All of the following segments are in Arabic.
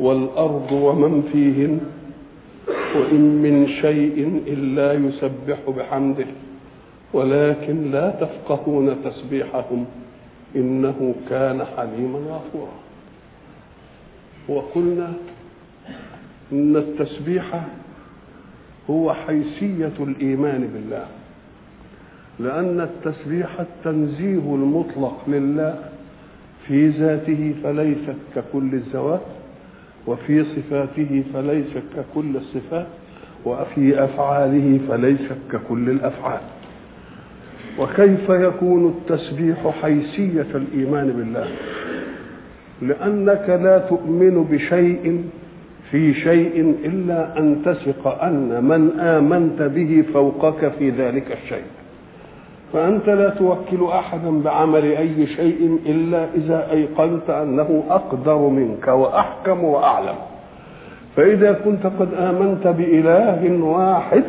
والأرض ومن فيهن وإن من شيء إلا يسبح بحمده ولكن لا تفقهون تسبيحهم إنه كان حليما غفورا. وقلنا إن التسبيح هو حيثية الإيمان بالله لأن التسبيح التنزيه المطلق لله في ذاته فليست ككل الذوات وفي صفاته فليست ككل الصفات وفي أفعاله فليست ككل الأفعال. وكيف يكون التسبيح حيثية الإيمان بالله؟ لأنك لا تؤمن بشيء في شيء إلا أن تثق أن من آمنت به فوقك في ذلك الشيء. فأنت لا توكل أحدا بعمل أي شيء إلا إذا أيقنت أنه أقدر منك وأحكم وأعلم. فإذا كنت قد آمنت بإله واحد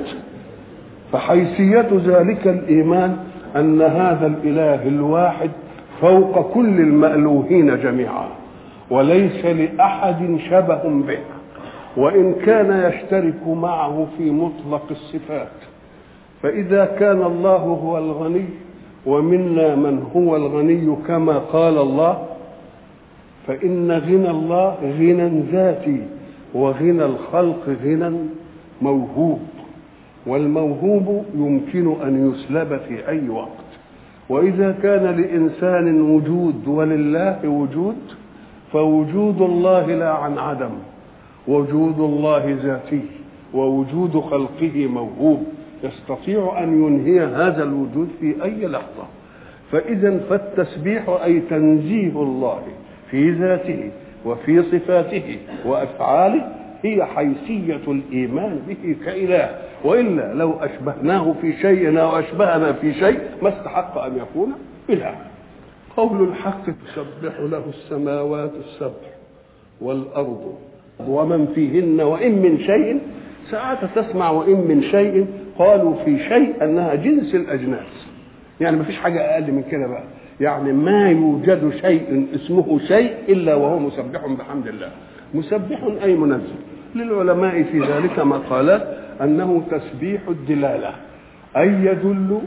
فحيثية ذلك الإيمان أن هذا الإله الواحد فوق كل المألوهين جميعا وليس لأحد شبه به وإن كان يشترك معه في مطلق الصفات. فإذا كان الله هو الغني ومنا من هو الغني كما قال الله فإن غنى الله غنى ذاتي وغنى الخلق غنى موهوب والموهوب يمكن أن يسلب في أي وقت. وإذا كان لإنسان وجود ولله وجود فوجود الله لا عن عدم وجود الله ذاتي ووجود خلقه موهوب. يستطيع أن ينهي هذا الوجود في أي لحظة. فإذا فالتسبيح أي تنزيه الله في ذاته وفي صفاته وأفعاله هي حيثية الإيمان به كإله. وإلا لو أشبهناه في شيء أو أشبهنا في شيء ما استحق أن يكون إله. قول الحق تسبح له السماوات السبع والأرض ومن فيهن وإن من شيء ساعات تسمع وإن من شيء قالوا في شيء أنها جنس الأجناس. يعني ما فيش حاجة أقل من كده بقى. يعني ما يوجد شيء اسمه شيء إلا وهو مسبح بحمد الله. مسبح أي منزل. للعلماء في ذلك مقالات أنه تسبيح الدلالة. أي يدل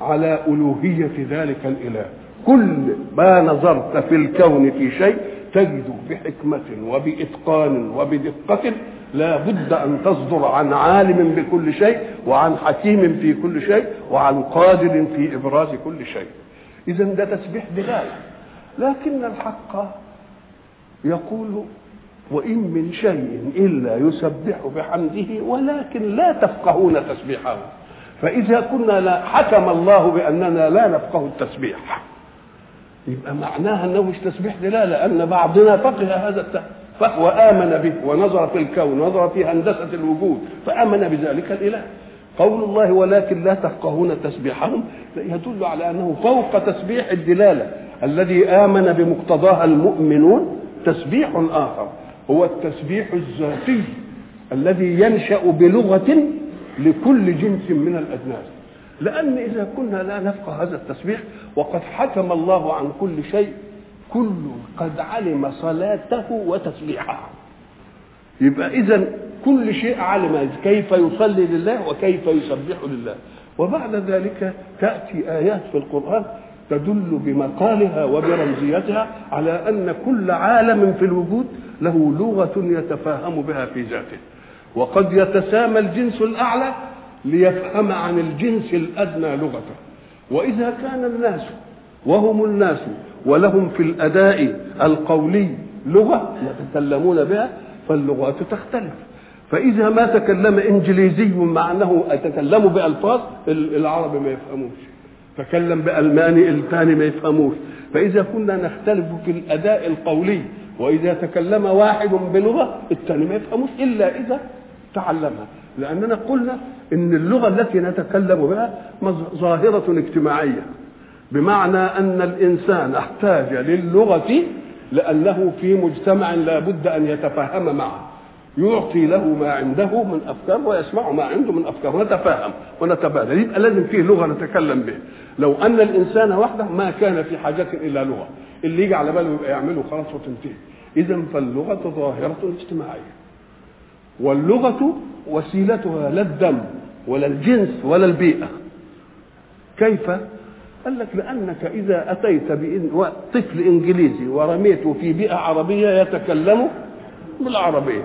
على ألوهية ذلك الإله. كل ما نظرت في الكون في شيء تجد بحكمة وبإتقان وبدقة لا بد أن تصدر عن عالم بكل شيء وعن حكيم في كل شيء وعن قادر في إبراز كل شيء. إذا ده تسبيح دلالة لكن الحق يقول وإن من شيء إلا يسبح بحمده ولكن لا تفقهون تسبيحه. فإذا كنا لا حكم الله بأننا لا نفقه التسبيح. يبقى معناها أنه مش تسبيح دلالة أن بعضنا فقه هذا فهو آمن به ونظر في الكون ونظر في هندسة الوجود فآمن بذلك الإله. قول الله ولكن لا تفقهون تسبيحهم يدل على أنه فوق تسبيح الدلالة. الذي آمن بمقتضاها المؤمنون تسبيح آخر هو التسبيح الذاتي الذي ينشأ بلغة لكل جنس من الأجناس. لأن إذا كنا لا نفقه هذا التسبيح وقد حكم الله عن كل شيء كل قد علم صلاته وتسبيحه. يبقى إذا كل شيء علم كيف يصلي لله وكيف يسبح لله. وبعد ذلك تأتي آيات في القرآن تدل بمقالها وبرمزيتها على أن كل عالم في الوجود له لغة يتفاهم بها في ذاته. وقد يتسامى الجنس الأعلى ليفهم عن الجنس الأدنى لغته وإذا كان الناس وهم الناس ولهم في الأداء القولي لغة يتكلمون بها فاللغات تختلف. فإذا ما تكلم إنجليزي مع انه يتكلم بالفاظ العرب ما يفهموش. تكلم بألماني الثاني ما يفهموش. فإذا كنا نختلف في الأداء القولي وإذا تكلم واحد بلغة الثاني ما يفهموش إلا إذا تعلمها. لأننا قلنا إن اللغة التي نتكلم بها ظاهرة اجتماعية بمعنى أن الإنسان احتاج للغة لأنه في مجتمع لا بد أن يتفاهم معه. يعطي له ما عنده من أفكار ويسمع ما عنده من أفكار نتفاهم ونتبادل. يبقى لازم فيه لغة نتكلم بها. لو أن الإنسان وحده ما كان في حاجة إلى لغة. اللي يجي على باله يبقى يعمله خلاص وتنتهي. اذا فاللغة ظاهرة اجتماعية. واللغة وسيلتها لا الدم ولا الجنس ولا البيئة. كيف؟ قال لك لأنك إذا أتيت طفل إنجليزي ورميته في بيئة عربية يتكلم بالعربية.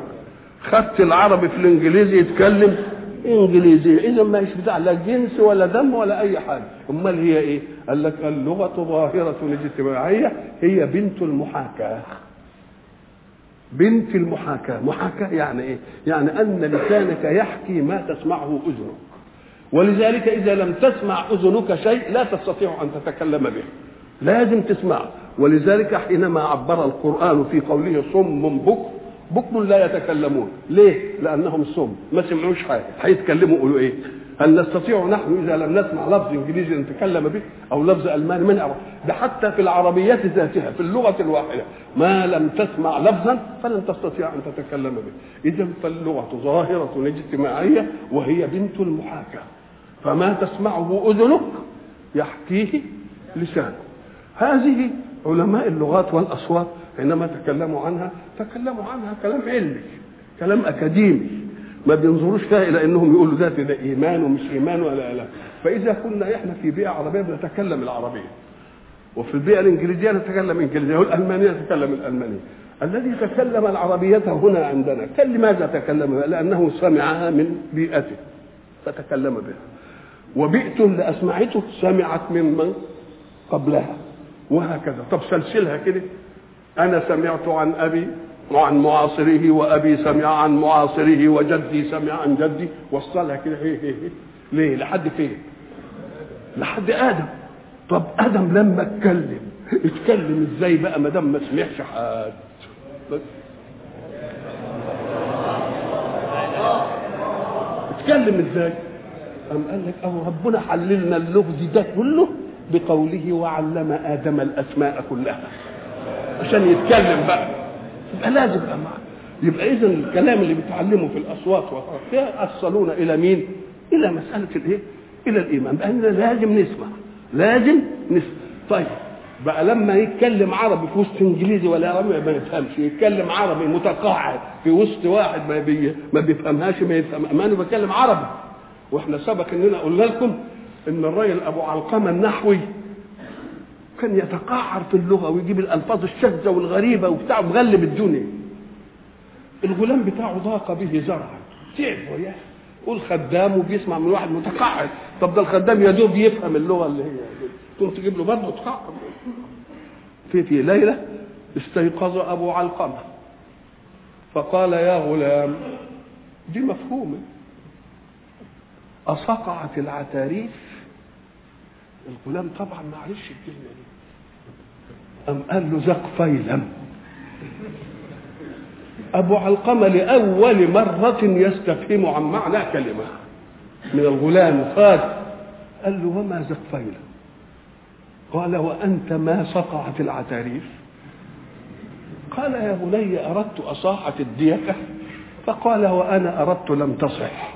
خدت العربي في الإنجليزي يتكلم إنجليزي. إذا ما بتاع لا جنس ولا دم ولا أي حاجة. أمال هي إيه؟ قال لك اللغة ظاهرة اجتماعية هي بنت بنت المحاكاة. محاكاة يعني إيه؟ يعني أن لسانك يحكي ما تسمعه أذنك. ولذلك إذا لم تسمع أذنك شيء لا تستطيع أن تتكلم به. لازم تسمعه ولذلك حينما عبر القرآن في قوله صم بكم بكم لا يتكلمون. ليه؟ لأنهم صم. ما سمعوش حاجة. هيتكلموا يقولوا إيه؟ هل نستطيع نحن إذا لم نسمع لفظ إنجليزي نتكلم به أو لفظ الماني ما نعرف ده حتى في العربيات ذاتها في اللغة الواحدة. ما لم تسمع لفظا فلن تستطيع أن تتكلم به. اذا فاللغة ظاهرة اجتماعية وهي بنت المحاكاة. فما تسمعه أذنك يحكيه لسانك. هذه علماء اللغات والأصوات حينما تكلموا عنها تكلموا عنها كلام علمي كلام أكاديمي. ما بينظروش فيها إلى إنهم يقولوا ذات ده إيمان ومش إيمان ولا لا فإذا كنا إحنا في بيئة عربية بنتكلم العربية. وفي البيئة الإنجليزية نتكلم إنجليزية والألمانية نتكلم الألمانية. الذي تكلم العربية هنا عندنا كان لماذا تكلم بها؟ لأنه سمعها من بيئته. فتكلم بها. وبيئته اللي أسمعته سمعت ممن قبلها. وهكذا. طب سلسلها كده. أنا سمعت عن أبي وعن معاصره وأبي سمع عن معاصره وجدي سمع عن جدي. وصلها كده هي هي ليه؟ لحد فين؟ لحد آدم. طب آدم لما اتكلم اتكلم إزاي بقى ما دام ما سمعش حد؟ اتكلم إزاي؟ قام قال لك أهو ربنا حللنا اللغز ده كله بقوله وعلم آدم الأسماء كلها. عشان يتكلم بقى. يبقى لازم يبقى يبقى اذا الكلام اللي بيتعلمه في الأصوات يوصلونا إلى مين؟ إلى مسألة الإيه؟ إلى الإيمان. باننا لازم نسمع. لازم نسمع. طيب بقى لما يتكلم عربي في وسط إنجليزي ولا عربي ما يفهمش يتكلم عربي متقاعد في وسط واحد ما, بي ما بيفهمهاش ما يفهم ما أنا بتكلم عربي. وإحنا سبق إننا قلنا لكم إن الراجل أبو علقمة النحوي كان يتقعر في اللغة ويجيب الألفاظ الشاذة والغريبة وبتاع مغلب الدنيا. الغلام بتاعه ضاق به زرعا. تعب وياه قول خدام وبيسمع من واحد متقاعد. طب ده الخدام يا دوب يفهم اللغة اللي هي. تقوم تجيب له برضه تقعد في في ليلة استيقظ أبو علقمة. فقال يا غلام دي مفهومة. أصقعت العتاريف؟ الغلام طبعا معلش الكلمة دي. أم قال له زق فيلم؟ أبو علقمة لأول مرة يستفهم عن معنى كلمة من الغلام قال قال له وما زق فيلم؟ قال وأنت ما صقعت العتاريف؟ قال يا بني أردت أصاحة الديكة؟ فقال وأنا أردت لم تصح.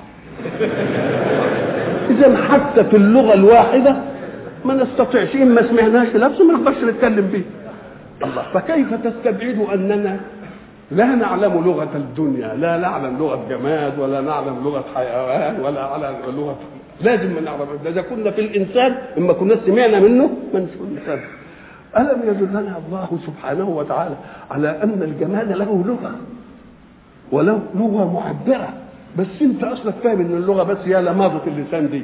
إذا حتى في اللغة الواحدة ما نستطيعش ما سمعناش لفظ ما نقدرش نتكلم به. الله فكيف تستبعد أننا لا نعلم لغة الدنيا لا نعلم لغة جماد ولا نعلم لغة حيوان ولا نعلم لغة لازم ما نعرف. إذا كنا في الإنسان إما كنا سمعنا منه ما نسمع ألم يدلنا الله سبحانه وتعالى على أن الجمال له لغة وله لغة معبرة. بس أنت أصلك فاهم إن اللغة بس هي لماضه اللسان دي؟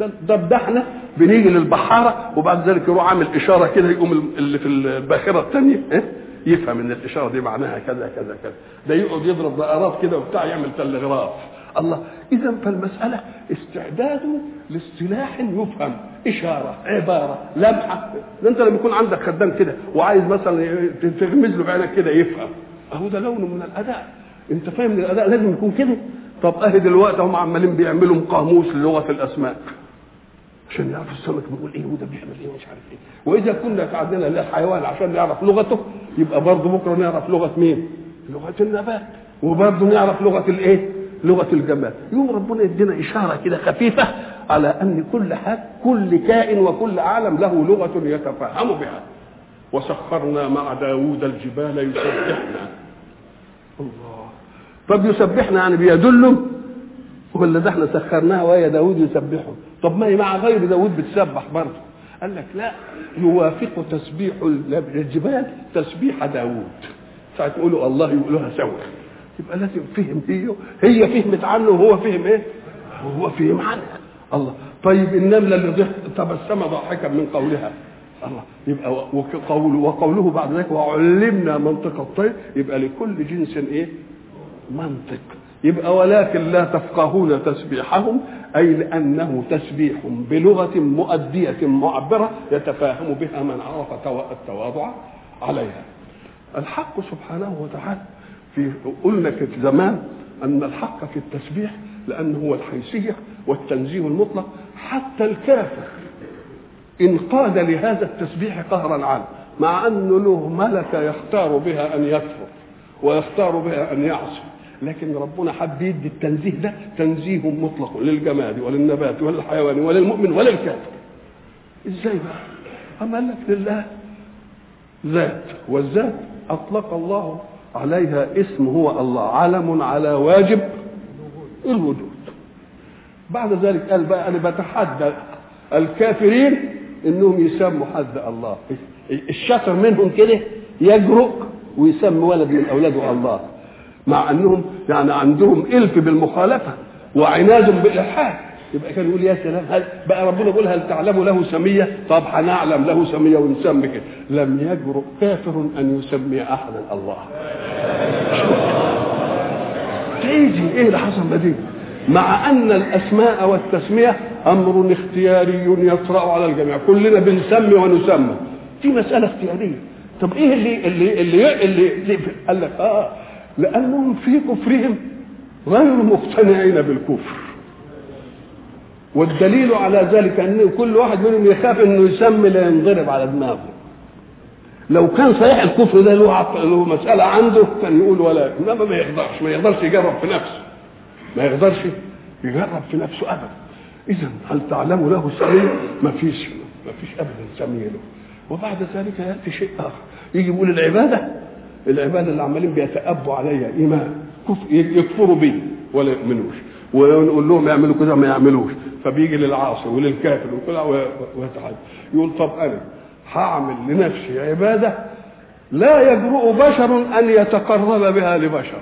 ده ده, إحنا بنيجي للبحارة وبعد ذلك يروح عامل إشارة كده يقوم اللي في الباخرة الثانية إيه؟ يفهم إن الإشارة دي معناها كذا كذا كذا. ده يقعد يضرب دائرات كده وبتاع يعمل تلغراف. الله إذا فالمسألة استعداد لاصطلاح يفهم. إشارة عبارة لمحة. ده أنت لما يكون عندك خدام كده وعايز مثلا تغمز له بعينك كده يفهم. أهو ده لون من الأداء. أنت فاهم إن الأداء لازم يكون كده؟ طب اهي دلوقتي هم عمالين بيعملوا قاموس للغة الاسماك عشان يعرفوا السمك بيقول إيه وده بيعمل إيه ومش عارف إيه. وإذا كنا قعدنا للحيوان عشان نعرف لغته يبقى برضه بكرة نعرف لغة مين؟ لغة النبات. وبرضه نعرف لغة الإيه؟ لغة الجماد. يوم ربنا يدينا إشارة كده خفيفة على أن كل حاجة كل كائن وكل عالم له لغة يتفهم بها. وسخرنا مع داوود الجبال يسبحنا. الله. طب يسبحنا يعني بيدله ولا ده إحنا سخرناها وهي داوود يسبحه. طب ما هي مع غير داوود بتسبح برضه. قال لك لا يوافق تسبيح الجبال تسبيح داوود ساعة يقولوا الله يقولوها سوا. يبقى لازم فهم هي هي فهمت عنه وهو فهم إيه؟ وهو فهم عنها. الله. طيب النمله اللي تبسم ضاحكا من قولها. الله. يبقى وقوله وقوله بعد ذلك وعلمنا منطق الطير. يبقى لكل جنس إيه؟ منطق. يبقى ولكن لا تفقهون تسبيحهم. أي لأنه تسبيح بلغة مؤدية معبرة يتفاهم بها من عرف التواضع عليها. الحق سبحانه وتعالى في قلنا في زمان أن الحق في التسبيح لأنه هو الحيثية والتنزيه المطلق حتى الكافر انقاد لهذا التسبيح قهرا عنه مع انه له ملكة يختار بها أن يكفر ويختار بها أن يعصي لكن ربنا حب يدي التنزيه ده تنزيه مطلق للجماد وللنبات وللحيوان وللمؤمن وللكافر. إزاي بقى؟ أما قال لك لله ذات والذات أطلق الله عليها اسم هو الله علم على واجب الوجود. بعد ذلك قال بقى أنا بتحدى الكافرين إنهم يسموا حد الله. الشاطر منهم كده يجرؤ ويسمي ولد من أولاده الله. مع أنهم يعني عندهم إلف بالمخالفة وعناد بالإلحاد يبقى كان يقول يا سلام هل بقى ربنا يقول هل تعلم له سمية؟ طب هنعلم له سمية ونسمي كده لم يجرؤ كافر أن يسمي أحدا الله. تيجي إيه اللي حصل دي؟ مع أن الأسماء والتسمية أمر اختياري يطرأ على الجميع كلنا بنسمي ونسمى دي مسألة اختيارية طب إيه اللي اللي اللي, اللي, اللي قال لك آه لأنهم في كفرهم غير مقتنعين بالكفر. والدليل على ذلك أن كل واحد منهم يخاف إنه يسمي لا ينضرب على دماغه. لو كان صحيح الكفر ده له مسألة عنده كان يقول ولا انما ما يقدرش ما يقدرش يجرب في نفسه. ما يقدرش يجرب في نفسه ابدا. اذا هل تعلم له سميه ما فيش ما فيش ابدا سميه له. وبعد ذلك يأتي شيء آخر. يجي يقول العبادة العبادة اللي عمالين بيتأبوا عليها إيمان يكفروا بي ولا يؤمنوش. ونقول لهم يعملوا كذا ما يعملوش. فبيجي للعاصي وللكافر وكل ويتعب. يقول طب أنا هعمل لنفسي عبادة لا يجرؤ بشر أن يتقرب بها لبشر.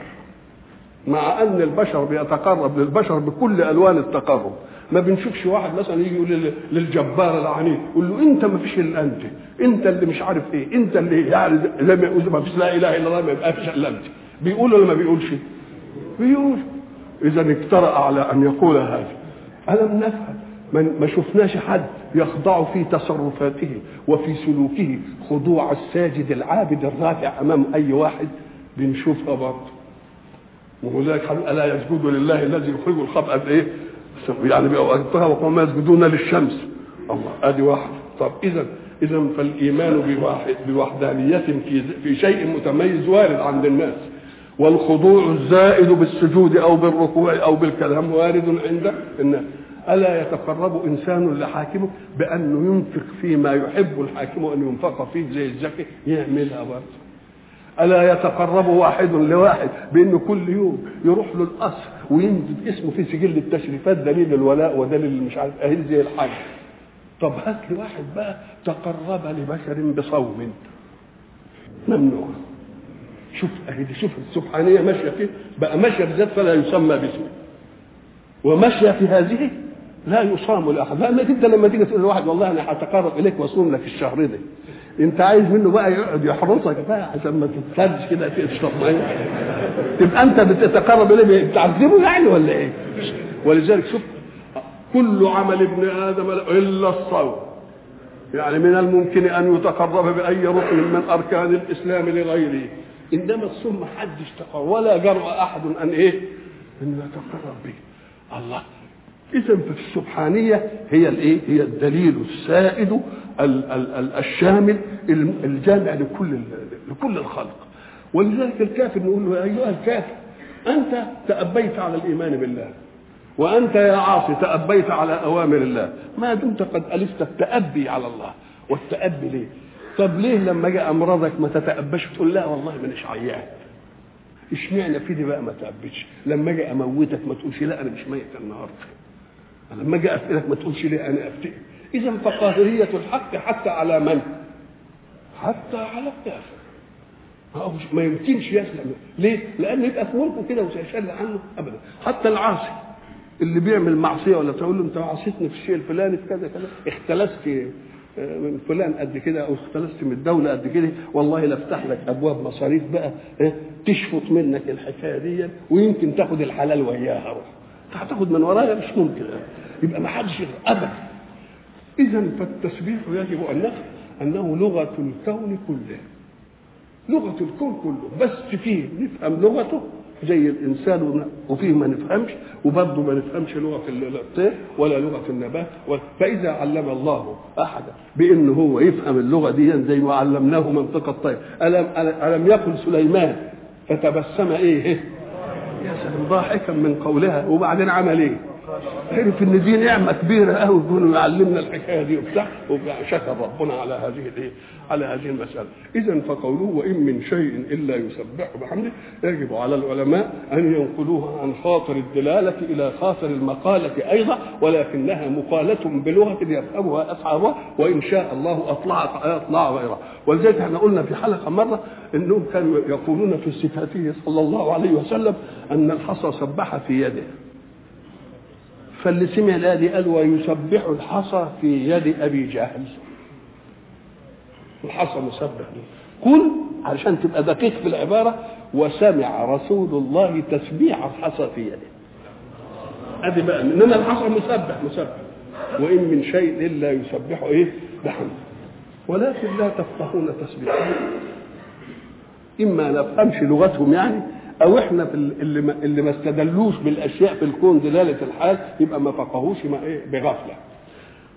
مع أن البشر بيتقرب للبشر بكل ألوان التقرب. ما بنشوفش واحد مثلا يجي يقول للجبار العنيد يقول له أنت ما فيش إلا أنت أنت اللي مش عارف إيه أنت اللي يعني يقول ما فيش لا إله إلا الله ما فيش إلا أنت. بيقول ولا ما بيقولش؟ بيقول. اذا اجترأ على أن يقول هذا. ألم نفهم؟ ما شفناش حد يخضع في تصرفاته وفي سلوكه خضوع الساجد العابد الرافع أمام أي واحد؟ بنشوفها برضه. وهناك ألا يسجد لله الذي يخرج الخبأ بإيه؟ يعني بأوقاتها وقوم يسجدون للشمس. الله ادي واحد. طب اذا اذا فالإيمان بواحد بوحدانية في في شيء متميز وارد عند الناس. والخضوع الزائد بالسجود أو بالركوع أو بالكلام وارد عند الناس. ألا يتقرب إنسان لحاكمه بانه ينفق فيما يحب؟ الحاكم أن ينفق فيه زي الزكاه يعملها برضه. ألا يتقرب واحد لواحد؟ بانه كل يوم يروح له القصر وينزل اسمه في سجل التشريفات دليل الولاء ودليل مش عارف أهل زي الحاج طب هات لي واحد بقى تقرب لبشر بصوم. ممنوع. شوف اهي شوف السبحانية ماشية فيه. بقى ماشية بذات فلا يسمى باسمه. وماشية في هذه لا يصام لاحد لانك انت لما تيجي تقول لواحد والله أنا هتقرب إليك وأصوم لك الشهر ده. انت عايز منه بقى يقعد يحرسك بقى عشان ما تتسرج كده تشرب ميه تبقى انت بتتقرب إليه بتعذبه يعني ولا إيه؟ ولذلك شوف كل عمل ابن آدم إلا الصوم. يعني من الممكن أن يتقرب بأي ركن من أركان الإسلام لغيره. إنما الصوم ما حدش تقرب ولا جرأ أحد أن إيه؟ أن يتقرب به. الله اذا السبحانية هي الإيه؟ هي الدليل السائد ال ال ال الشامل الجامع لكل لكل الخلق. ولذلك الكافر نقول له يا أيها الكافر أنت تأبيت على الإيمان بالله وأنت يا عاصي تأبيت على أوامر الله. ما دمت قد ألفت التأبي على الله. والتأبي ليه؟ طب ليه لما جاء أمراضك ما تتأبش تقول لا والله مانيش عيان. إشمعنى في دي بقى ما تأبتش لما أجي اموتك ما تقولش لا أنا مش ميت النهارده. لما أجي افتلك ما تقولش ليه أنا افتئ اذا فقاهرية الحق حتى على من؟ حتى على الكافر. ما يمكنش يسلم. ليه؟ لأن يبقى في ملكه كده وسيشل عنه ابدا. حتى العاصي اللي بيعمل معصية ولا تقول له أنت عصيتني في الشيء الفلاني في كذا كذا. اختلست من فلان قد كده أو اختلست من الدولة قد كده. والله لافتح لك أبواب مصاريف بقى تشفط منك الحكاية دي. ويمكن تاخد الحلال وياها. روح هتاخد من ورايا مش ممكن. يبقى ما حدش ابدا. اذا فالتسبيح يجب أن نفهم أنه لغة الكون كله. لغة الكون كله. بس فيه نفهم لغته. زي الإنسان وفيه ما نفهمش وبرضه ما نفهمش لغة الطير ولا لغة النبات فإذا علم الله أحدا بأن هو يفهم اللغة دي زي ما علمناه منطق الطير. الم الم يقل سليمان فتبسم إيه؟ يا سلام. ضاحكا من قولها وبعدين عمل إيه؟ عرف إن دي نعمة كبيرة قوي يكونوا يعلمنا الحكاية دي وبتاع وشكر ربنا على هذه الإيه؟ على هذه المسألة. اذا فقوله وإن من شيء إلا يسبح بحمده يجب على العلماء أن ينقلوها عن خاطر الدلالة إلى خاطر المقالة أيضا ولكنها مقالة بلغة يفهمها أصحابها وإن شاء الله اطلع أطلع غيرها ولذلك إحنا قلنا في حلقة مرة إنهم كانوا يقولون في صفاته صلى الله عليه وسلم أن الحصى سبح في يده فاللي سمع الآية دي قال ويسبح الحصى في يد أبي جهل. الحصى مسبح. قل علشان تبقى دقيق في العبارة. وسمع رسول الله تسبيح الحصى في يده. أدي بقى إنما الحصى مسبح مسبح. وإن من شيء إلا يسبح إيه؟ بحمده. ولكن لا تفقهون تسبيحهم إما نفهمش لغتهم يعني أو إحنا في اللي اللي ما استدلوش بالأشياء في الكون دلاله الحال يبقى ما فقهوش إيه بغفلة.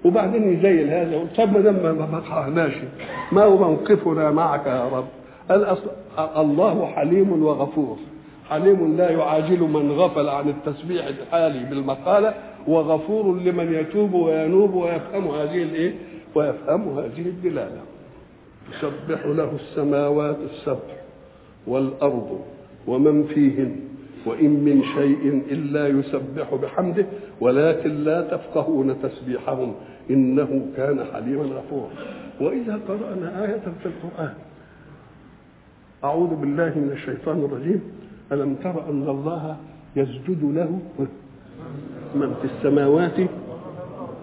وبعدين يزين هذا يقول طب ما دام ما فقهناش ما هو موقفنا معك يا رب؟ الأصل الله حليم وغفور. حليم لا يعاجل من غفل عن التسبيح الحالي بالمقالة وغفور لمن يتوب وينوب ويفهم هذه الايه ويفهم هذه الدلالة. تسبح له السماوات السبع والأرض. ومن فيهن وإن من شيء إلا يسبح بحمده ولكن لا تفقهون تسبيحهم إنه كان حليما غفورا. وإذا قرأنا آية في القرآن أعوذ بالله من الشيطان الرجيم. ألم تر أن الله يسجد له؟ من في السماوات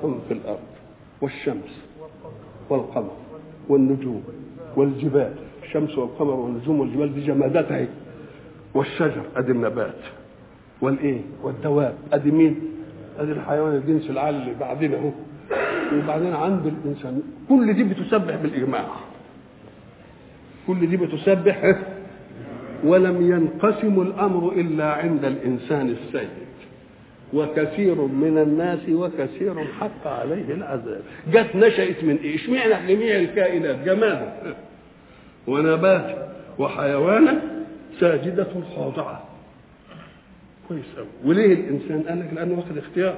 ومن في الأرض والشمس والقمر والنجوم والجبال. الشمس والقمر والنجوم والجبال دي جمادات والشجر أدي النبات. والإيه؟ والدواب. أدي مين؟ أدي الحيوان الجنس العالي اللي بعدين أهو. وبعدين عند الإنسان. كل دي بتسبح بالإجماع. كل دي بتسبح ولم ينقسم الأمر إلا عند الإنسان السيد. وكثير من الناس وكثير حق عليه العذاب. جت نشأت من إيه؟ اشمعنى جميع الكائنات؟ جماد ونبات. وحيوانا. ساجدة خاضعة. كويس قوي وليه الإنسان؟ قال لك لأنه واخد اختيار.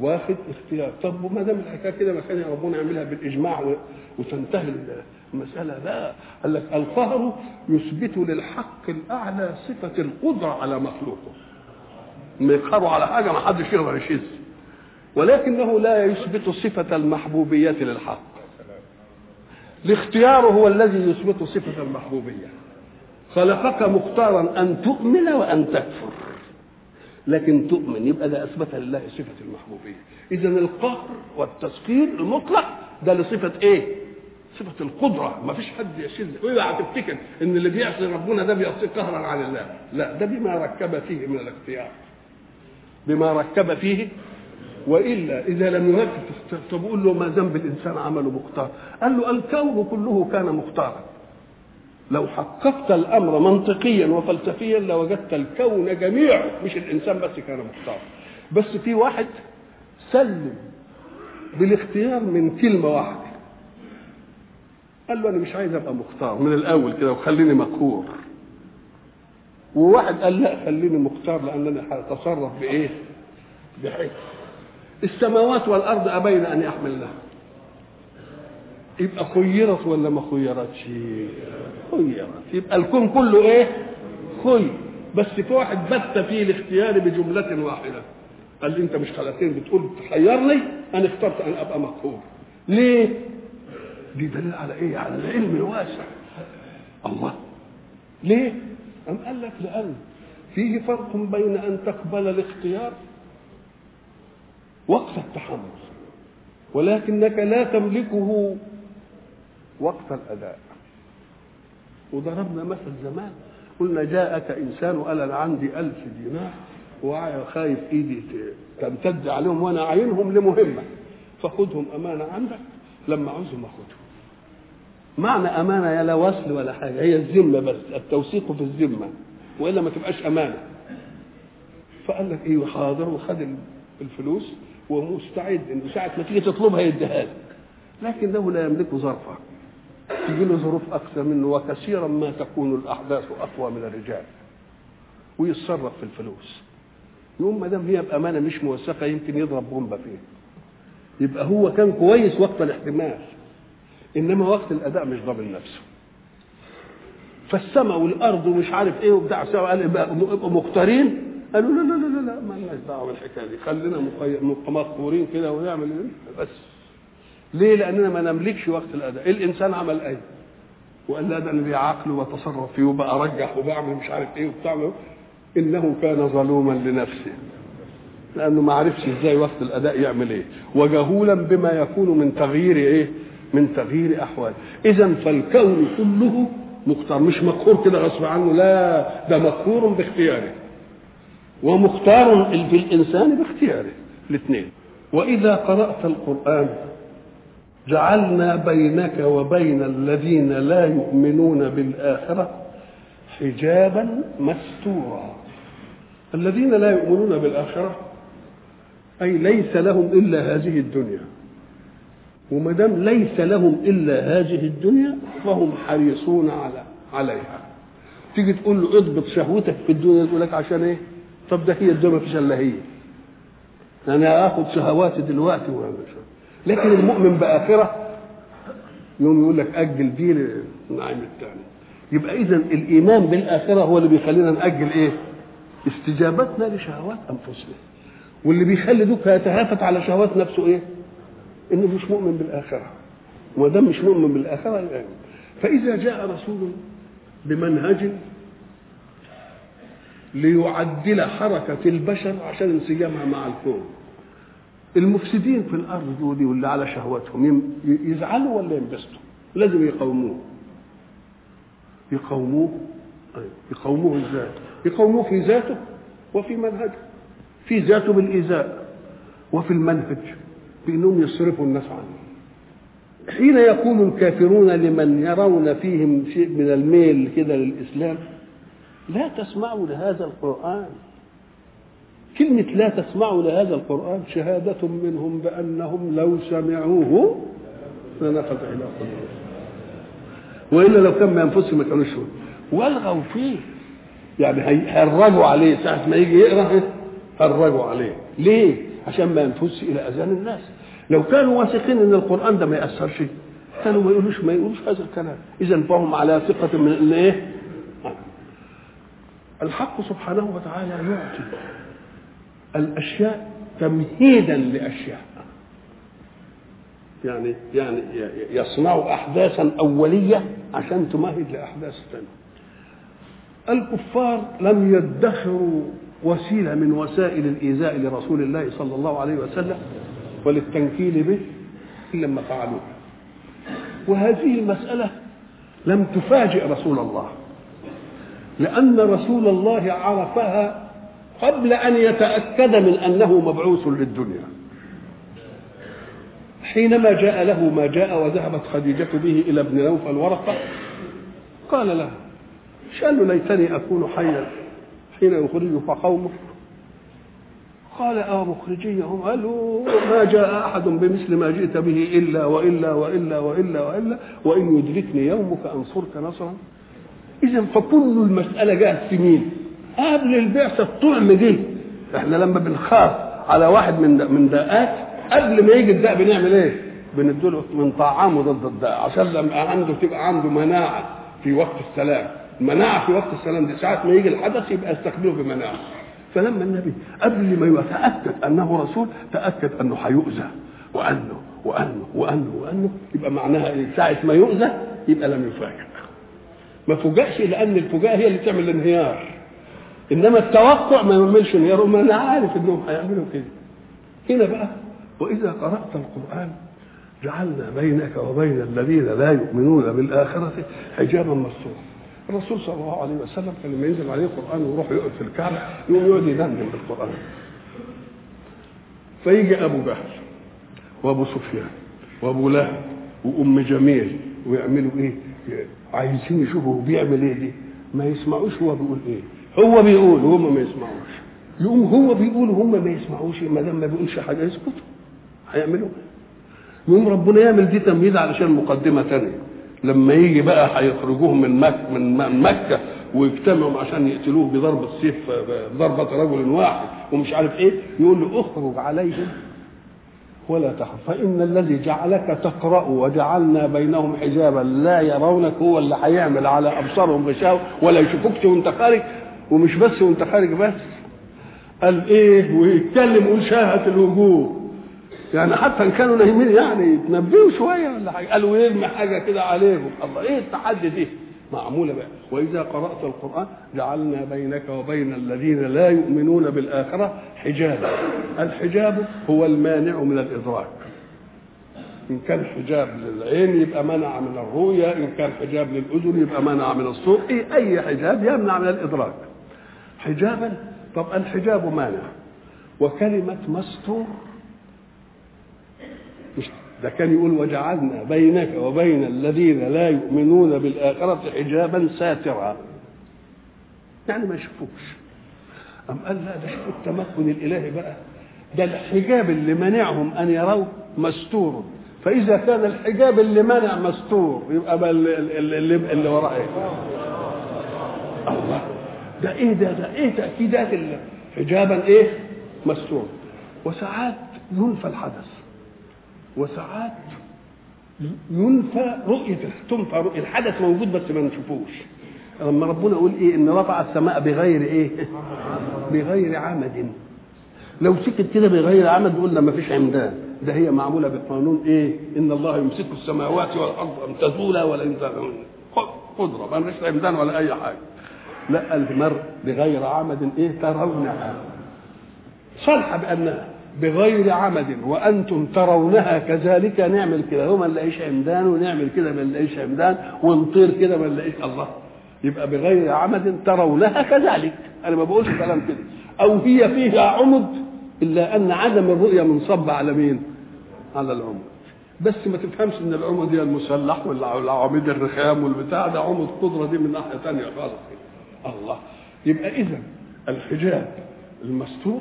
واخد اختيار. طب وما دام الحكاية كده ما كان ربنا يعملها بالإجماع وتنتهي المسألة. لا. قال لك القهر يثبت للحق الأعلى صفة القدرة على مخلوقه. ما يقهروا على حاجة ما حدش يقدر يشذ ولكنه لا يثبت صفة المحبوبية للحق. الاختيار هو الذي يثبت صفة المحبوبية. خلقك مختارا أن تؤمن وأن تكفر. لكن تؤمن يبقى ده أثبت لله صفة المحبوبية. اذا القهر والتسخير المطلق ده لصفة إيه؟ صفة القدرة. ما فيش حد يشذ اوعى تفتكر إن اللي بيعصي ربنا ده بيعصي قهرا عن الله. لا ده بما ركب فيه من الاختيار. بما ركب فيه وإلا إذا لم يركب طب قول له ما ذنب الإنسان عمله مختار. قال له الكون كله كان مختارا. لو حققت الأمر منطقيا وفلسفيا لوجدت الكون جميعه مش الإنسان بس كان مختار. بس في واحد سلم بالاختيار من كلمة واحدة. قال له أنا مش عايز أبقى مختار من الأول كده وخليني مقهور وواحد قال لا خليني مختار لأن أنا هتصرف بإيه؟ بحكمة. السماوات والأرض أبين أن يحملنها. يبقى خيرت ولا ما خيرتش؟ خيرت. يبقى الكون كله إيه؟ خير بس في واحد بت فيه الاختيار بجملة واحدة. قال لي أنت مش خلقتين بتقول تخيرني أنا اخترت أن أبقى مقهور. ليه؟ دي دليل على إيه؟ على العلم الواسع. الله. ليه؟ أم قال لك لأن فيه فرق بين أن تقبل الاختيار وقت التحمل. ولكنك لا تملكه وقت الأداء. وضربنا مثل زمان. قلنا جاءك إنسان وقال أنا عندي ألف دينار وخايف إيدي تمتد عليهم وأنا أعينهم لمهمة. فخذهم أمانة عندك لما عاوزهم أخذهم معنى أمانة يا لا وصل ولا حاجة هي الذمة بس التوثيق في الذمة وإلا ما تبقاش أمانة. فقال لك إيه حاضر وخد الفلوس ومستعد إنه ساعة ما تيجي تطلبها يديها لك. لكنه لا يملك ظرفها تجي له ظروف أكثر منه وكثيرا ما تكون الأحداث أقوى من الرجال. ويتصرف في الفلوس. يقوم ما دام هي بأمانة مش موثقة يمكن يضرب بومبا فيه. يبقى هو كان كويس وقت الاحتمال. إنما وقت الأداء مش ضامن نفسه. فالسماء والأرض ومش عارف إيه وبتاع سوا قال يبقوا مختارين قالوا لا لا لا لا ما لناش دعوة بالحكاية دي. خلينا مقهورين كده ونعمل إيه؟ بس. ليه؟ لأننا ما نملكش وقت الأداء. الإنسان عمل إيه؟ وقال لا ده أنا لي عقل وتصرف فيه وبقى ارجح وبعمل مش عارف إيه وبتاع إنه كان ظلوما لنفسه. لأنه ما عرفش إزاي وقت الأداء يعمل إيه. وجهولا بما يكون من تغيير إيه؟ من تغيير احوال إذا فالكون كله مختار. مش مقهور كده غصب عنه. لا ده مقهور باختياره. ومختار في الانسان باختياره. الاثنين. وإذا قرأت القرآن جعلنا بينك وبين الذين لا يؤمنون بالآخرة حجابا مستورا. الذين لا يؤمنون بالآخرة أي ليس لهم إلا هذه الدنيا. وما دام ليس لهم إلا هذه الدنيا فهم حريصون على عليها. تيجي تقول له اضبط شهوتك في الدنيا يقول لك عشان إيه؟ طب ده هي الدنيا مفيش إلا هي. أنا اخد شهواتي دلوقتي لكن المؤمن بآخرة يوم يقول لك أجل دي للنعيم الثاني يبقى اذا الإيمان بالآخرة هو اللي بيخلينا نأجل إيه؟ استجابتنا لشهوات أنفسنا. واللي بيخلي دوك يتهافت على شهوات نفسه إيه؟ إنه مش مؤمن بالآخرة. دام مش مؤمن بالآخرة يعني. فإذا جاء رسول بمنهج ليعدل حركة البشر عشان انسجامها مع الكون. المفسدين في الأرض دول واللي على شهواتهم يزعلوا ولا ينبسطوا؟ لازم يقاوموه. يقاوموه؟ يقاوموه إزاي؟ يقاوموه في ذاته وفي منهجه في ذاته بالإيذاء وفي المنهج بأنهم يصرفوا الناس عنه. حين يقول الكافرون لمن يرون فيهم شيء من الميل كده للإسلام لا تسمعوا لهذا القرآن. كلمة لا تسمعوا لهذا القرآن شهادة منهم بأنهم لو سمعوه لنفذ إلى قلوبهم. وإلا لو كان ما أنفسهم ما كانوش والغوا فيه. يعني هيهرجوا عليه. ساعة ما يجي يقرأ هرجوا عليه. ليه؟ عشان ما ينفذش إلى أذان الناس. لو كانوا واثقين إن القرآن ده ما يأثرش كانوا ما يقولوش ما يقولوش هذا الكلام. اذا فهم على ثقة من إيه؟ الحق سبحانه وتعالى يعطي. الأشياء تمهيدا لأشياء. يعني يعني يصنع احداثا أولية عشان تمهد لأحداث ثانية الكفار لم يدخروا وسيلة من وسائل الإيذاء لرسول الله صلى الله عليه وسلم وللتنكيل به إلا لما فعلوه. وهذه المسألة لم تفاجئ رسول الله لأن رسول الله عرفها قبل أن يتأكد من أنه مبعوث للدنيا. حينما جاء له ما جاء وذهبت خديجة به إلى ابن نوفل ورقة قال له ليتني أكون حيا حين يخرجك قومك قال آه مخرجيهم قالوا ما جاء أحد بمثل ما جئت به إلا وإلا وإلا وإلا وإلا وإن يدركني يومك انصرك نصرا. اذا فكل المسألة جاءت في مين؟ قبل البعثة الطعم دي. إحنا لما بنخاف على واحد من من داءات قبل ما يجي الداء بنعمل إيه؟ بنديله من طعامه ضد الداء عشان لما عنده تبقى عنده مناعة في وقت السلام. المناعه في وقت السلام دي ساعه ما يجي الحدث يبقى يستقبله بمناعة. فلما النبي قبل ما يتاكد أنه رسول تأكد أنه هيؤذى. وأنه وأنه وأنه وأنه يبقى معناها إيه؟ ساعة ما يؤذى يبقى لم يفاجئ. ما فوجئش لأن الفجاءة هي اللي تعمل الانهيار. إنما التوقع ما يعملش انهيار وما أنا عارف إنهم هيعملوا كده هنا بقى وإذا قرأت القرآن جعلنا بينك وبين الذين لا يؤمنون بالآخرة حجابا مستورا الرسول صلى الله عليه وسلم كان لما ينزل عليه القرآن ويروح يقعد في الكعبة يقوم يقعد يدندن بالقرآن. فيجي أبو جهل وأبو سفيان وأبو لهب وأم جميل ويعملوا إيه؟ عايزين يشوفوا بيعمل إيه دي؟ ما يسمعوش هو بيقول إيه. هو بيقول وهم ما يسمعوش. يقوم هو بيقول وهم ما يسمعوش ما دام ما بيقولش حاجة يسكتوا هيعملوا يقوم ربنا يعمل دي تمهيد علشان مقدمة ثانية لما يجي بقى هيخرجوهم من مكة من مكة ويجتمعوا عشان يقتلوه بضرب السيف ضربة رجل واحد ومش عارف إيه يقول له اخرج عليهم ولا تخف. فإن الذي جعلك تقرأ وجعلنا بينهم حجابا لا يرونك هو اللي هيعمل على أبصارهم غشاوة ولا يشوفوكش وأنت خارج. ومش بس وأنت خارج بس قال إيه ويتكلم شاهت الوجوه. يعني حتى إن كانوا نايمين يعني يتنبهوا شوية ولا حاجة. قالوا يرمي حاجة كده عليهم. الله إيه التحدي دي؟ معمولة بقى. وإذا قرأت القرآن جعلنا بينك وبين الذين لا يؤمنون بالآخرة حجابا. الحجاب هو المانع من الإدراك. إن كان حجاب للعين يبقى منع من الرؤية إن كان حجاب للأذن يبقى منع من الصوت. إيه أي حجاب يمنع من الإدراك. حجابا؟ طب الحجاب مانع وكلمة مستور. مش ده كان يقول وجعلنا بينك وبين الذين لا يؤمنون بالآخرة حجابا ساترا. يعني ما يشوفوش أم قال لا ده شوفوا التمكن الإلهي بقى. ده الحجاب اللي منعهم أن يروا مستور. فإذا كان الحجاب اللي منع مستور يبقى بقى اللي, اللي, اللي وراه إيه؟ الله. ده إيه ده؟ ده إيه تأكيدات حجابا إيه؟ مستور. وساعات ينفى الحدث. وساعات ينفى رؤية تنفى رؤية الحدث موجود بس ما نشوفوش. لما ربنا يقول إيه؟ إن رفع السماء بغير إيه؟ بغير عمد. لو سكت كده بغير عمد قلنا ما فيش عمدان. ده هي معمولة بقانون إيه؟ إن الله يمسك السماوات والأرض أن تزولا ولا ان قدرة ما فيش عمدان ولا أي حاجة. لا المر بغير عمد إيه؟ ترونها. صالحة بأنها بغير عمد وأنتم ترونها كذلك نعمل كده. هو ما نلاقيش عمدان ونعمل كده ما نلاقيش عمدان ونطير كده ما نلاقيش الله. يبقى بغير عمد ترونها كذلك. أنا ما بقولش كلام كده. أو هي فيها عمد إلا أن عدم الرؤية منصب على مين؟ على العمد. بس ما تفهمش إن العمد هي المسلح والعواميد الرخام والبتاع ده عمد قدرة دي من ناحية ثانية خالص. الله. يبقى اذا الحجاب المستور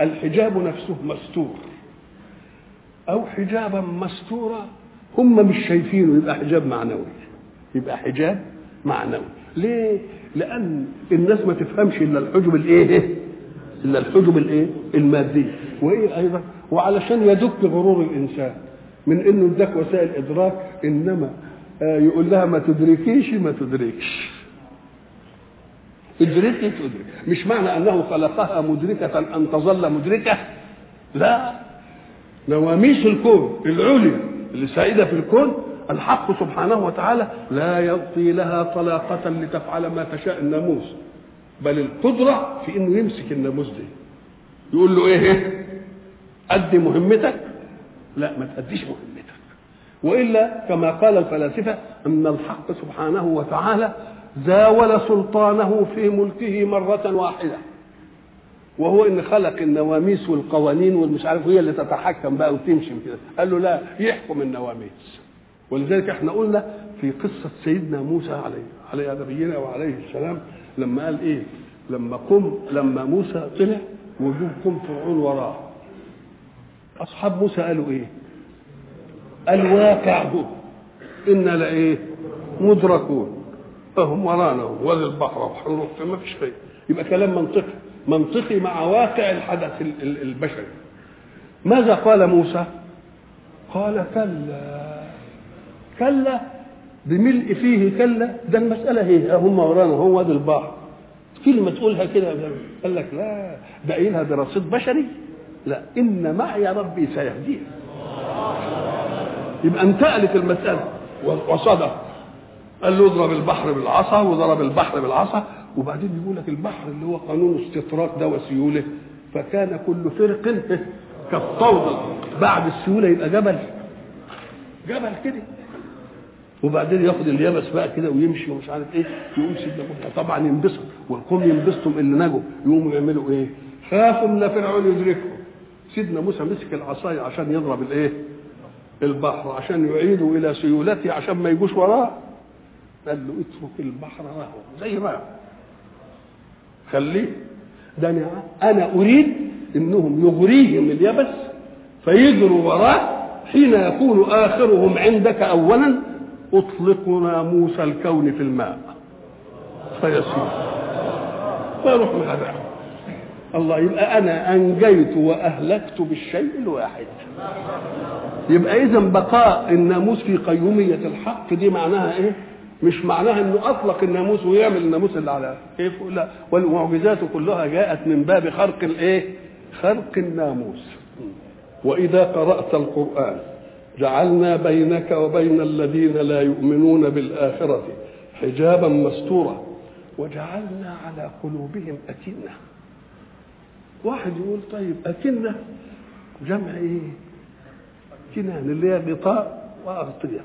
الحجاب نفسه مستور. أو حجابا مستورا هم مش شايفينه يبقى حجاب معنوي. يبقى حجاب معنوي. ليه؟ لأن الناس ما تفهمش إلا الحجب الإيه؟ إلا الحجب الإيه؟ المادي. وإيه أيضا؟ وعلشان يدك غرور الإنسان من إنه اداك وسائل إدراك إنما يقول لها ما تدركيش ما تدركش. ادركي تدرك. مش معنى أنه خلقها مدركة أن تظل مدركة؟ لا. نواميس الكون العليا اللي سائدة في الكون الحق سبحانه وتعالى لا يعطي لها طلاقة لتفعل ما تشاء الناموس. بل القدرة في إنه يمسك الناموس دي. يقول له إيه؟ أدي مهمتك؟ لا ما تأديش مهمتك. وإلا كما قال الفلاسفة أن الحق سبحانه وتعالى زاول سلطانه في ملكه مرة واحدة. وهو إن خلق النواميس والقوانين والمش عارف هي اللي تتحكم بقى وتمشي كده. قال له لا يحكم النواميس. ولذلك إحنا قلنا في قصة سيدنا موسى عليه عليه نبينا وعليه السلام لما قال إيه؟ لما قم لما موسى طلع وجوب قم فرعون وراه أصحاب موسى قالوا إيه؟ الواقع هو. أنا لإيه؟ مدركون. فهم ورانا وادي البحر وحنروح فما فيش شيء يبقى كلام منطقي. منطقي مع واقع الحدث البشري. ماذا قال موسى؟ قال كلا. كلا. بملء فيه كلا. ده المسألة هي. هم ورانا. هو وادي البحر. كلمة تقولها كده. قال لك لا. ده قايلها برصيد بشري؟ لا. إن معي ربي سيهديه يبقى انتقلت المسألة. وصدق. قال له اضرب البحر بالعصا وضرب البحر بالعصا. وبعدين يقول لك البحر اللي هو قانون استطراق ده وسيوله. فكان كل فرق كالطود. بعد السيوله يبقى جبل. جبل كده. وبعدين ياخد اليابس بقى كده ويمشي ومش عارف إيه. يقوم سيدنا موسى طبعا ينبسط والقوم ينبسطوا اللي نجوا. يقوموا يعملوا إيه؟ خافوا إن فرعون يدركهم. سيدنا موسى مسك العصاية عشان يضرب الايه؟ البحر عشان يعيدوا إلى سيولته عشان ما يجوش وراه قال له اترك البحر رهوا زي ما خليه. ده أنا أنا أريد إنهم يغريهم اليبس فيجروا وراه حين يكون آخرهم عندك اولا أطلقنا موسى الكون في الماء. فيسير فيروح مهداه الله يبقى أنا أنجيت وأهلكت بالشيء الواحد. يبقى اذا بقاء الناموس في قيومية الحق دي معناها إيه؟ مش معناها إنه أطلق الناموس ويعمل الناموس اللي على كيف لا. والمعجزات كلها جاءت من باب خرق الإيه؟ خرق الناموس. وإذا قرأت القرآن جعلنا بينك وبين الذين لا يؤمنون بالآخرة حجابا مستورا وجعلنا على قلوبهم أكنة. واحد يقول طيب أكنة جمع إيه؟ كنان اللي هي غطاء وأغطية.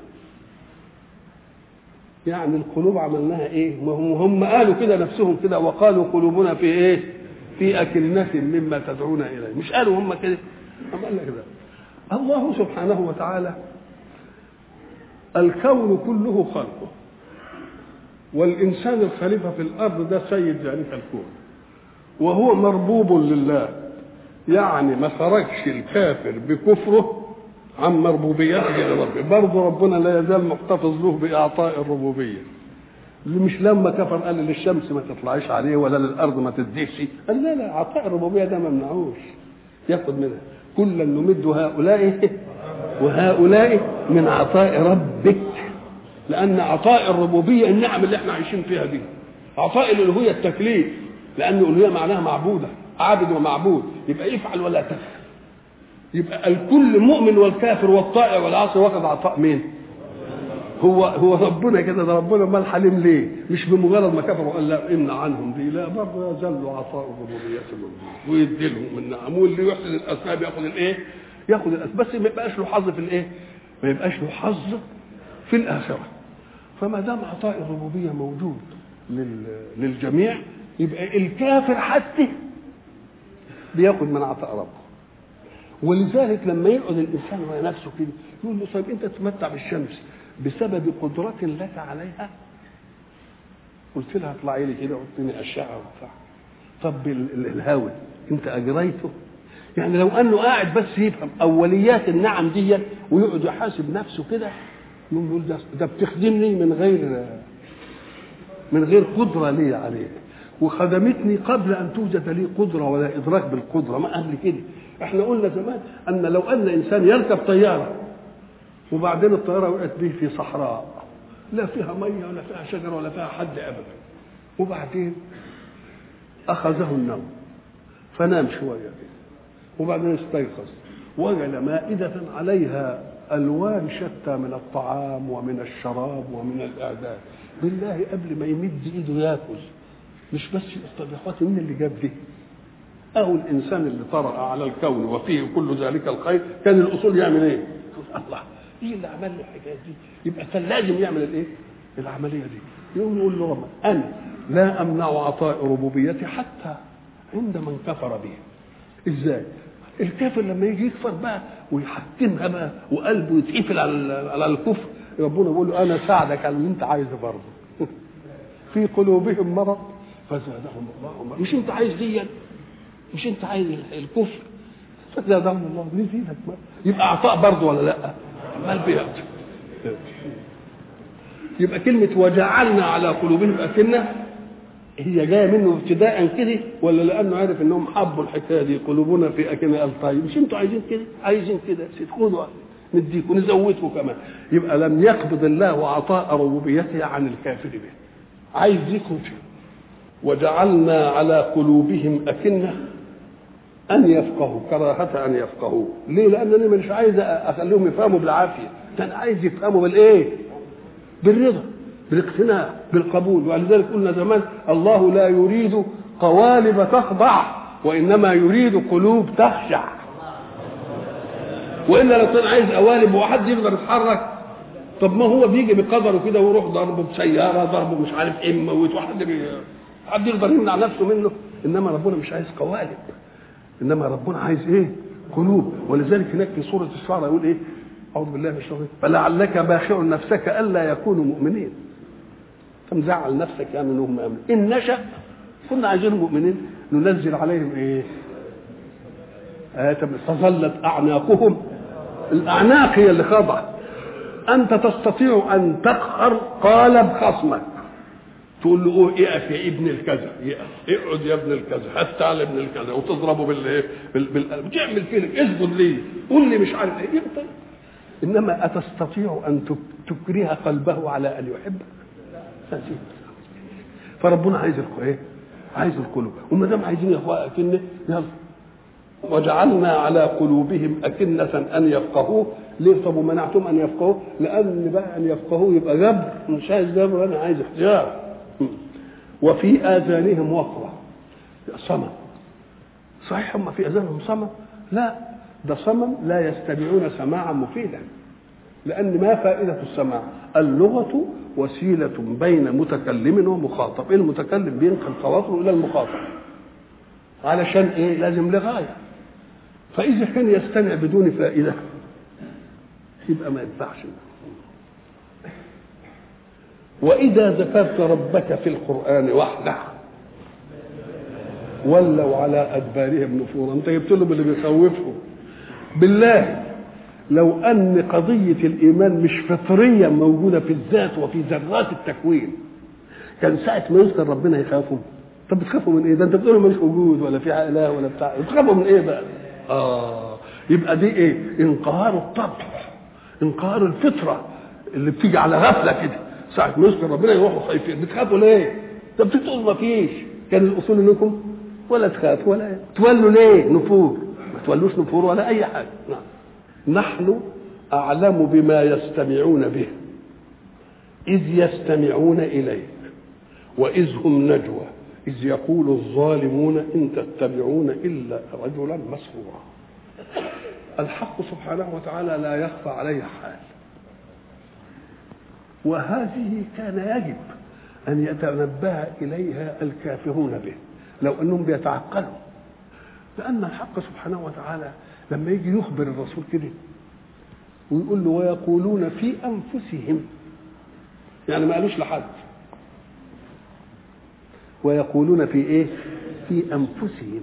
يعني القلوب عملناها إيه؟ وهم هم قالوا كده نفسهم كده وقالوا قلوبنا في إيه؟ في أكنة مما تدعون إليه. مش قالوا هم كده. أم قال لك ده. الله سبحانه وتعالى الكون كله خلقه. والإنسان الخليفة في الأرض ده سيد ذلك الكون. وهو مربوب لله. يعني ما خرجش الكافر بكفره عن مربوبيته لربه برضه ربنا لا يزال محتفظ له بإعطاء الربوبية. اللي مش لما كفر قال للشمس ما تطلعيش عليه ولا للأرض ما تديش قال لا لا عطاء الربوبية ده ما ياخد منها. كلا نمد هؤلاء وهؤلاء من عطاء ربك. لأن عطاء الربوبية النعم اللي إحنا عايشين فيها دي. عطاء الألوهية التكليف. لأن الألوهية معناها معبودة. عابد ومعبود. يبقى افعل ولا تفعل. يبقى الكل مؤمن والكافر والطائع والعاصي واخد عطاء مين؟ هو هو ربنا كده ده ربنا مال حليم ليه؟ مش بمجرد ما كفروا قال لا امنع عنهم دي لا برضه يزال عطاء الربوبية ويدي لهم النعم واللي يحسن الأسباب يأخذ الإيه؟ يأخذ الأسباب بس ما يبقاش له حظ في الإيه؟ ما يبقاش له حظ في الآخرة فما دام عطاء الربوبية موجود للجميع يبقى الكافر حتى بياخد من عطاء ربه ولذلك لما يقعد الإنسان على نفسه كده يقول له طيب أنت تتمتع بالشمس بسبب قدرة لك عليها؟ قلت لها اطلعي لي كده قلت أشعة وبتاع. طب الهوى أنت أجريته؟ يعني لو أنه قاعد بس يفهم أوليات النعم دي ويقعد يحاسب نفسه كده يقول ده, ده بتخدمني من غير من غير قدرة لي عليك وخدمتني قبل أن توجد لي قدرة ولا إدراك بالقدرة ما قبل كده إحنا قلنا زمان أن لو أن إنسان يركب طيارة وبعدين الطيارة وقعت به في صحراء لا فيها مية ولا فيها شجر ولا فيها حد ابدا. وبعدين أخذه النوم فنام شوية وبعدين استيقظ. وجد مائدة عليها ألوان شتى من الطعام ومن الشراب ومن الإعداد بالله قبل ما يمد إيده ياكل. مش بس طب يا اخواتي مين اللي جاب دي؟ أو الإنسان اللي طرأ على الكون وفيه كل ذلك الخير كان الأصول يعمل إيه؟ الله إيه اللي عمل له الحكاية دي؟ يبقى كان لازم يعمل الإيه؟ العملية دي. يقول يقول له أنا لا أمنع عطاء ربوبيتي حتى عند من كفر به. إزاي؟ الكافر لما يجي يكفر بقى ويحكمها بقى وقلبه يتقفل على على الكفر ربنا بيقول له أنا ساعدك على اللي أنت عايزه برضه في قلوبهم مرض فزادهم الله. مش انت عايز دي مش انت عايز الكفر. فزادهم الله. نزيدك يبقى عطاء برضه ولا لأ؟ عمال بيعطي. يبقى كلمة وجعلنا على قلوبهم أكنة هي جاية منه ابتداء كده ولا لأنه عارف إنهم حبوا الحكاية دي؟ قلوبنا في أكنة طيب مش أنتوا عايزين كده؟ عايزين كده. خدوا نديكم نزودكم كمان. يبقى لم يقبض الله عطاء ربوبيته عن الكافر به. عايز يكون فيه وجعلنا على قلوبهم أكنة أن يفقهوا كراهة أن يفقهوا ليه؟ لأنني مش عايز أخليهم يفهموا بالعافية ده أنا عايز يفهموا بالإيه؟ بالرضا بالإقتناع بالقبول ولذلك قلنا زمان الله لا يريد قوالب تخضع وإنما يريد قلوب تخشع وإلا لو كان عايز قوالب وحد يقدر يتحرك طب ما هو بيجي بقدره كده ويروح ضربه بسيارة ضربه مش عارف إيه موت واحد بي... حد يقدر يمنع نفسه منه؟ إنما ربنا مش عايز قوالب. إنما ربنا عايز إيه؟ قلوب. ولذلك هناك في سورة الشعراء يقول إيه؟ أعوذ بالله من الشيطان فلعلك باخع نفسك ألا يكونوا مؤمنين. فمزعل نفسك يا من هم أمن إن نشأ كنا عايزين مؤمنين. ننزل عليهم إيه؟ آية فظلت أعناقهم. الأعناق هي اللي خضعت أنت تستطيع أن تقهر قالب خصمك. تقول له اقف يا ابن الكذا اقعد يا ابن الكذا حتى على ابن الكذا وتضربه بال بال بال بتعمل فيه اسجد ليه قول لي مش عارف إيه يقطع إنما أتستطيع أن تكره قلبه على أن يحبك؟ فربنا عايز إيه عايز القلوب. وما دام عايزين يا اكنه يلا. وجعلنا على قلوبهم أكنة أن يفقهوه. ليه طب ومنعتم أن يفقهوه؟ لأن بقى أن يفقهوه يبقى جبر. مش عايز جبر أنا عايز اختيار وفي آذانهم وقرة. صمم. صحيح هم في آذانهم صمم؟ لا. ده صمم لا يستمعون سماعا مفيدا. لأن ما فائدة السماع؟ اللغة وسيلة بين متكلم ومخاطب. المتكلم بينقل خواطره إلى المخاطب. علشان إيه؟ لازم لغاية. فإذا كان يستمع بدون فائدة يبقى ما ينفعش. وإذا ذكرت ربك في القرآن وحده ولوا على أدبارهم نفورا أنت جبت لهم اللي بيخوفهم بالله لو أن قضية الإيمان مش فطريا موجودة في الذات وفي ذرات التكوين كان ساعة ما يذكر ربنا يخافوا طب بتخافوا من إيه؟ ده أنت بتقولوا مش وجود ولا في اله ولا بتاع بتخافوا من إيه بقى؟ آه يبقى دي إيه؟ انقهار الطبع انقهار الفطرة اللي بتيجي على غفلة كده ساعة ما يذكر ربنا يروحوا خايفين. بتخافوا ليه؟ طب بتقولوا ما فيش. كان الأصول انكم ولا تخافوا ولا تولوا ليه؟ نفور. ما تولوش نفور ولا أي حاجة. نعم. نحن أعلم بما يستمعون به. إذ يستمعون إليك. وإذ هم نجوى. إذ يقول الظالمون إن تتبعون إلا رجلا مسحورا. الحق سبحانه وتعالى لا يخفى عليه حال. وهذه كان يجب أن يتنبه إليها الكافرون به لو أنهم بيتعقلوا. لأن الحق سبحانه وتعالى لما يجي يخبر الرسول كده ويقول له ويقولون في أنفسهم يعني ما قالوش لحد. ويقولون في إيه؟ في أنفسهم.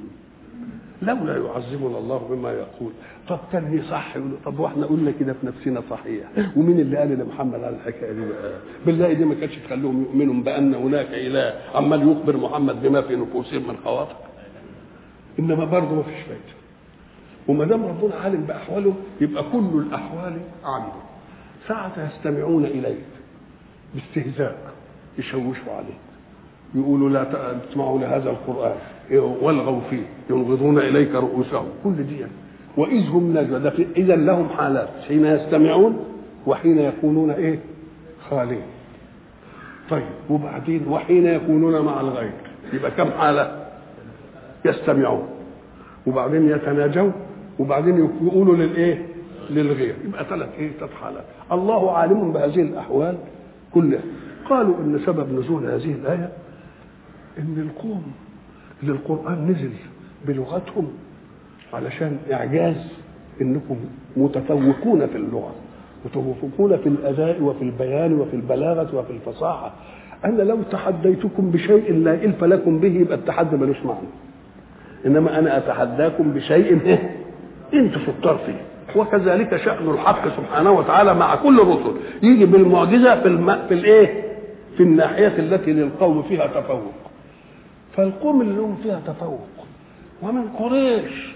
لولا يعظمنا الله بما يقول. طب كان لي صح؟ طب وإحنا قلنا كده في نفسنا صحيح. ومين اللي قال لمحمد على الحكاية دي بقى؟ بالله دي ما كانتش تخليهم يؤمنوا بأن هناك إله عمال يخبر محمد بما في نفوسهم من خواطر. إنما برضه ما فيش فايدة. وما دام ربنا عالم باحوالهم يبقى كل الأحوال عنده ساعة يستمعون إليك باستهزاء يشوشوا عليك. يقولوا لا تسمعوا لهذا القرآن. والغوا فيه ينغضون إليك رؤوسهم كل دي وإذ هم نجوى إذا لهم حالات حين يستمعون وحين يكونون إيه؟ خالين. طيب وبعدين وحين يكونون مع الغير يبقى كم حالة؟ يستمعون. وبعدين يتناجون وبعدين يقولوا للإيه للغير. يبقى ثلاث إيه؟ ثلاث حالات. الله عالم بهذه الأحوال كلها. قالوا إن سبب نزول هذه الآية إن القوم اللي القران نزل بلغتهم علشان إعجاز إنكم متفوقون في اللغة متوافقون في الأداء وفي البيان وفي البلاغة وفي الفصاحة. أنا لو تحديتكم بشيء لا إلف لكم به يبقى التحدي ملوش معنى. إنما أنا أتحداكم بشيء أنتم شطار فيه. وكذلك شأن الحق سبحانه وتعالى مع كل الرسل. يجي بالمعجزة في الم... في الإيه؟ في الناحية التي للقوم فيها تفوق. فالقوم اللي لهم فيها تفوق. ومن قريش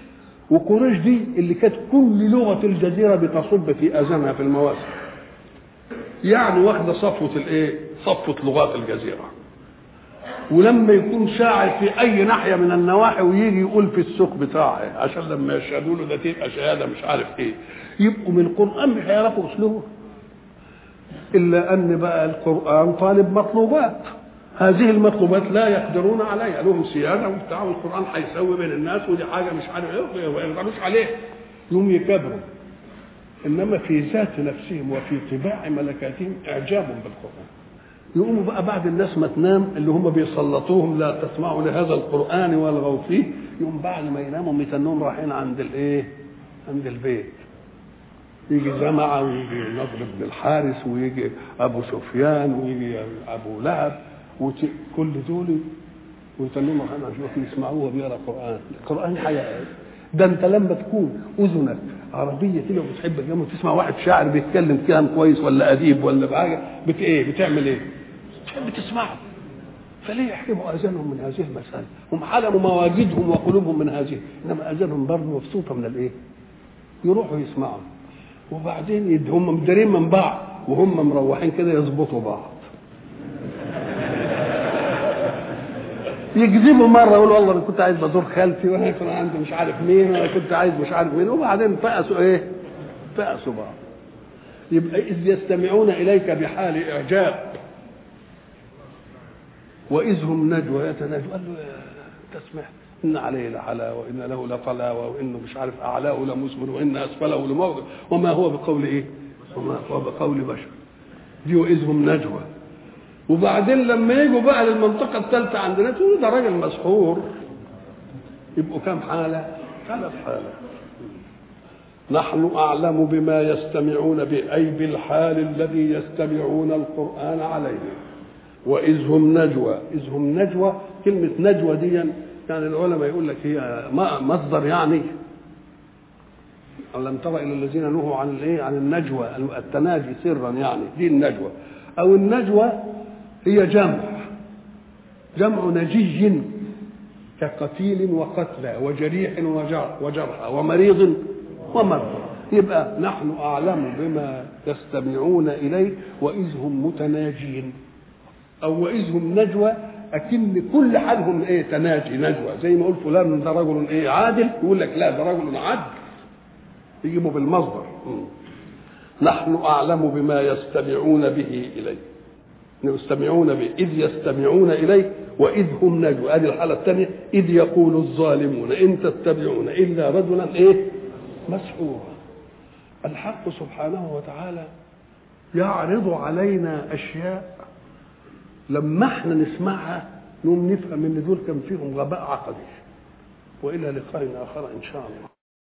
وقريش دي اللي كانت كل لغة الجزيرة بتصب في أذانها في المواسم. يعني واخدة صفوة الإيه؟ صفوة لغات الجزيرة. ولما يكون شاعر في أي ناحية من النواحي ويجي يقول في السوق بتاعه عشان لما يشهدوا له ده تبقى شهاده مش عارف إيه يبقوا من القرآن مش هيعرفوا أسلوبه. إلا أن بقى القرآن طالب مطلوبات. هذه المطلوبات لا يقدرون عليها لهم سيادة وبتاع والقرآن هيسوي بين الناس ودي حاجة مش عارف إيه ما يقدروش عليه. يوم يكبروا. إنما في ذات نفسهم وفي طباع ملكاتهم إعجاب بالقرآن. يقوموا بقى بعد الناس ما تنام اللي هم بيسلطوهم لا تسمعوا لهذا القرآن والغوا فيه يقوم بعد ما يناموا يتنهم رايحين عند الإيه؟ عند البيت. يجي جماعة ويجي نضر بن الحارث ويجي أبو سفيان ويجي أبو لهب. وكل دول ويتنهم رايحين عشان يسمعوه بيقرأ قرآن القرآن حياة ده أنت لما تكون أذنك عربية كده وبتحب الجامعة تسمع واحد شاعر بيتكلم كلام كويس ولا أديب ولا بحاجة بت إيه بتعمل إيه؟ تحب تسمعه فليه يحرموا أذانهم من هذه المساله؟ هم حلموا مواجدهم وقلوبهم من هذه، إنما أذانهم برضه مبسوطة من الإيه؟ يروحوا يسمعوا وبعدين هم مدارين من بعض وهم مروحين كده يظبطوا بعض. يكذبوا مرة يقولوا والله أنا كنت عايز بزور خالتي وأنا كان عندي مش عارف مين وأنا كنت عايز مش عارف مين. وبعدين فقسوا إيه؟ فقسوا بعض. يبقى إذ يستمعون إليك بحال إعجاب. وإذ هم نجوى يتناجوا قال له تسمع إن عليه لحلاوة وإن له لطلاوة وإنه مش عارف أعلاه لمثمر وإن أسفله لموضع. وما هو بقول إيه؟ وما هو بقول بشر. دي وإذ هم نجوى. وبعدين لما يجوا بقى للمنطقة الثالثة عندنا تقولوا ده راجل مسحور. يبقوا كام حالة؟ ثلاث حالات. نحن أعلم بما يستمعون به أي بالحال الذي يستمعون القرآن عليه. وإذ هم نجوى. إذ هم نجوى. كلمة نجوى دي يعني العلماء يقول لك هي مصدر يعني. ألم تر إلى الذين نهوا عن الإيه؟ عن النجوى التناجي سرا يعني. دي النجوى. أو النجوى هي جمع. جمع نجي كقتيل وقتلى وجريح وجرحى ومريض ومرضى. يبقى نحن أعلم بما يستمعون إليه وإذ هم متناجين. أو وإذ هم نجوى أكن كل حالهم إيه تناجي نجوى. زي ما يقول فلان ده رجل إيه عادل يقول لك لا ده رجل عدل يجيبوا بالمصدر. نحن أعلم بما يستمعون به إليه. يستمعون به إذ يستمعون اليه وإذ هم نجوى هذه الحالة الثانية إذ يقول الظالمون إن تتبعون إلا رجلا إيه؟ مسحورا. الحق سبحانه وتعالى يعرض علينا أشياء لما إحنا نسمعها نقوم نفهم إن دول كان فيهم غباء عقدي وإلى لقاء آخر إن شاء الله.